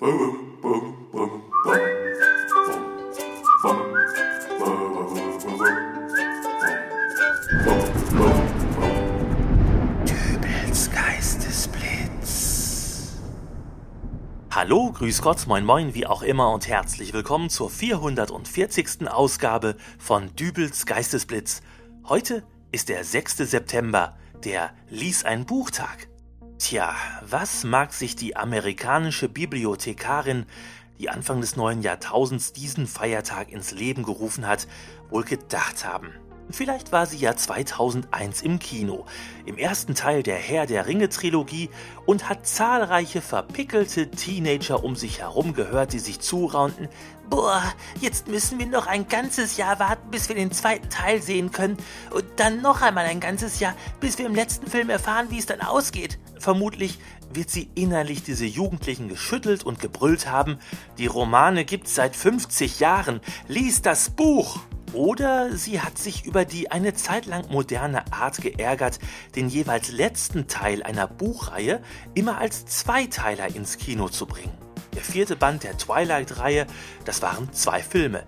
Hallo, grüß Gott, moin moin, wie auch immer und herzlich willkommen zur 440. Ausgabe von Dübels Geistesblitz. Heute ist der 6. September, der Lies ein Buchtag. Tja, was mag sich die amerikanische Bibliothekarin, die Anfang des neuen Jahrtausends diesen Feiertag ins Leben gerufen hat, wohl gedacht haben? Vielleicht war sie ja 2001 im Kino, im ersten Teil der Herr der Ringe Trilogie und hat zahlreiche verpickelte Teenager um sich herum gehört, die sich zuraunten, Boah, jetzt müssen wir noch ein ganzes Jahr warten, bis wir den zweiten Teil sehen können. Und dann noch einmal ein ganzes Jahr, bis wir im letzten Film erfahren, wie es dann ausgeht. Vermutlich wird sie innerlich diese Jugendlichen geschüttelt und gebrüllt haben. Die Romane gibt's seit 50 Jahren. Lies das Buch! Oder sie hat sich über die eine Zeit lang moderne Art geärgert, den jeweils letzten Teil einer Buchreihe immer als Zweiteiler ins Kino zu bringen. Der vierte Band der Twilight-Reihe, das waren zwei Filme.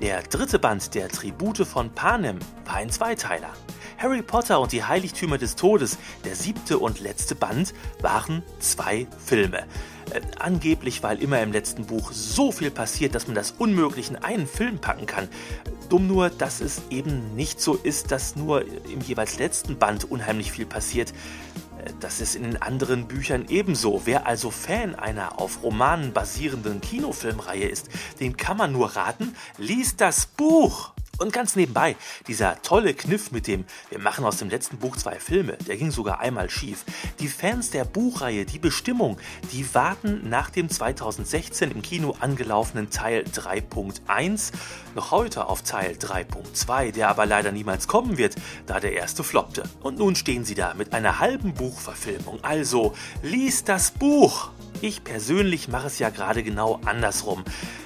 Der dritte Band der Tribute von Panem war ein Zweiteiler. Harry Potter und die Heiligtümer des Todes, der siebte und letzte Band, waren zwei Filme. Äh, angeblich, weil immer im letzten Buch so viel passiert, dass man das unmöglich in einen Film packen kann. Dumm nur, dass es eben nicht so ist, dass nur im jeweils letzten Band unheimlich viel passiert. Äh, das ist in den anderen Büchern ebenso. Wer also Fan einer auf Romanen basierenden Kinofilmreihe ist, den kann man nur raten, liest das Buch. Und ganz nebenbei, dieser tolle Kniff mit dem Wir machen aus dem letzten Buch zwei Filme, der ging sogar einmal schief. Die Fans der Buchreihe Die Bestimmung, die warten nach dem 2016 im Kino angelaufenen Teil 3.1 noch heute auf Teil 3.2, der aber leider niemals kommen wird, da der erste floppte. Und nun stehen sie da mit einer halben Buchverfilmung. Also, lies das Buch! Ich persönlich mache es ja gerade genau andersrum.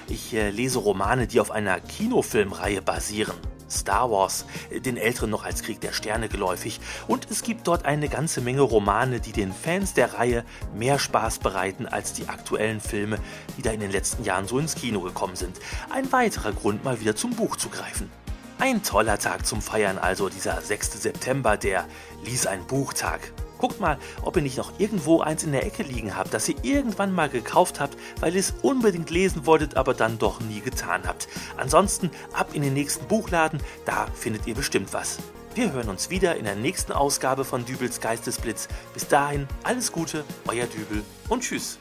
Ich äh, lese Romane, die auf einer Kinofilmreihe basieren. Star Wars, äh, den Älteren noch als Krieg der Sterne geläufig. Und es gibt dort eine ganze Menge Romane, die den Fans der Reihe mehr Spaß bereiten als die aktuellen Filme, die da in den letzten Jahren so ins Kino gekommen sind. Ein weiterer Grund, mal wieder zum Buch zu greifen. Ein toller Tag zum Feiern also, dieser 6. September, der Lies ein Buchtag. Guckt mal, ob ihr nicht noch irgendwo eins in der Ecke liegen habt, das ihr irgendwann mal gekauft habt, weil ihr es unbedingt lesen wolltet, aber dann doch nie getan habt. Ansonsten ab in den nächsten Buchladen, da findet ihr bestimmt was. Wir hören uns wieder in der nächsten Ausgabe von Dübels Geistesblitz. Bis dahin alles Gute, euer Dübel und tschüss.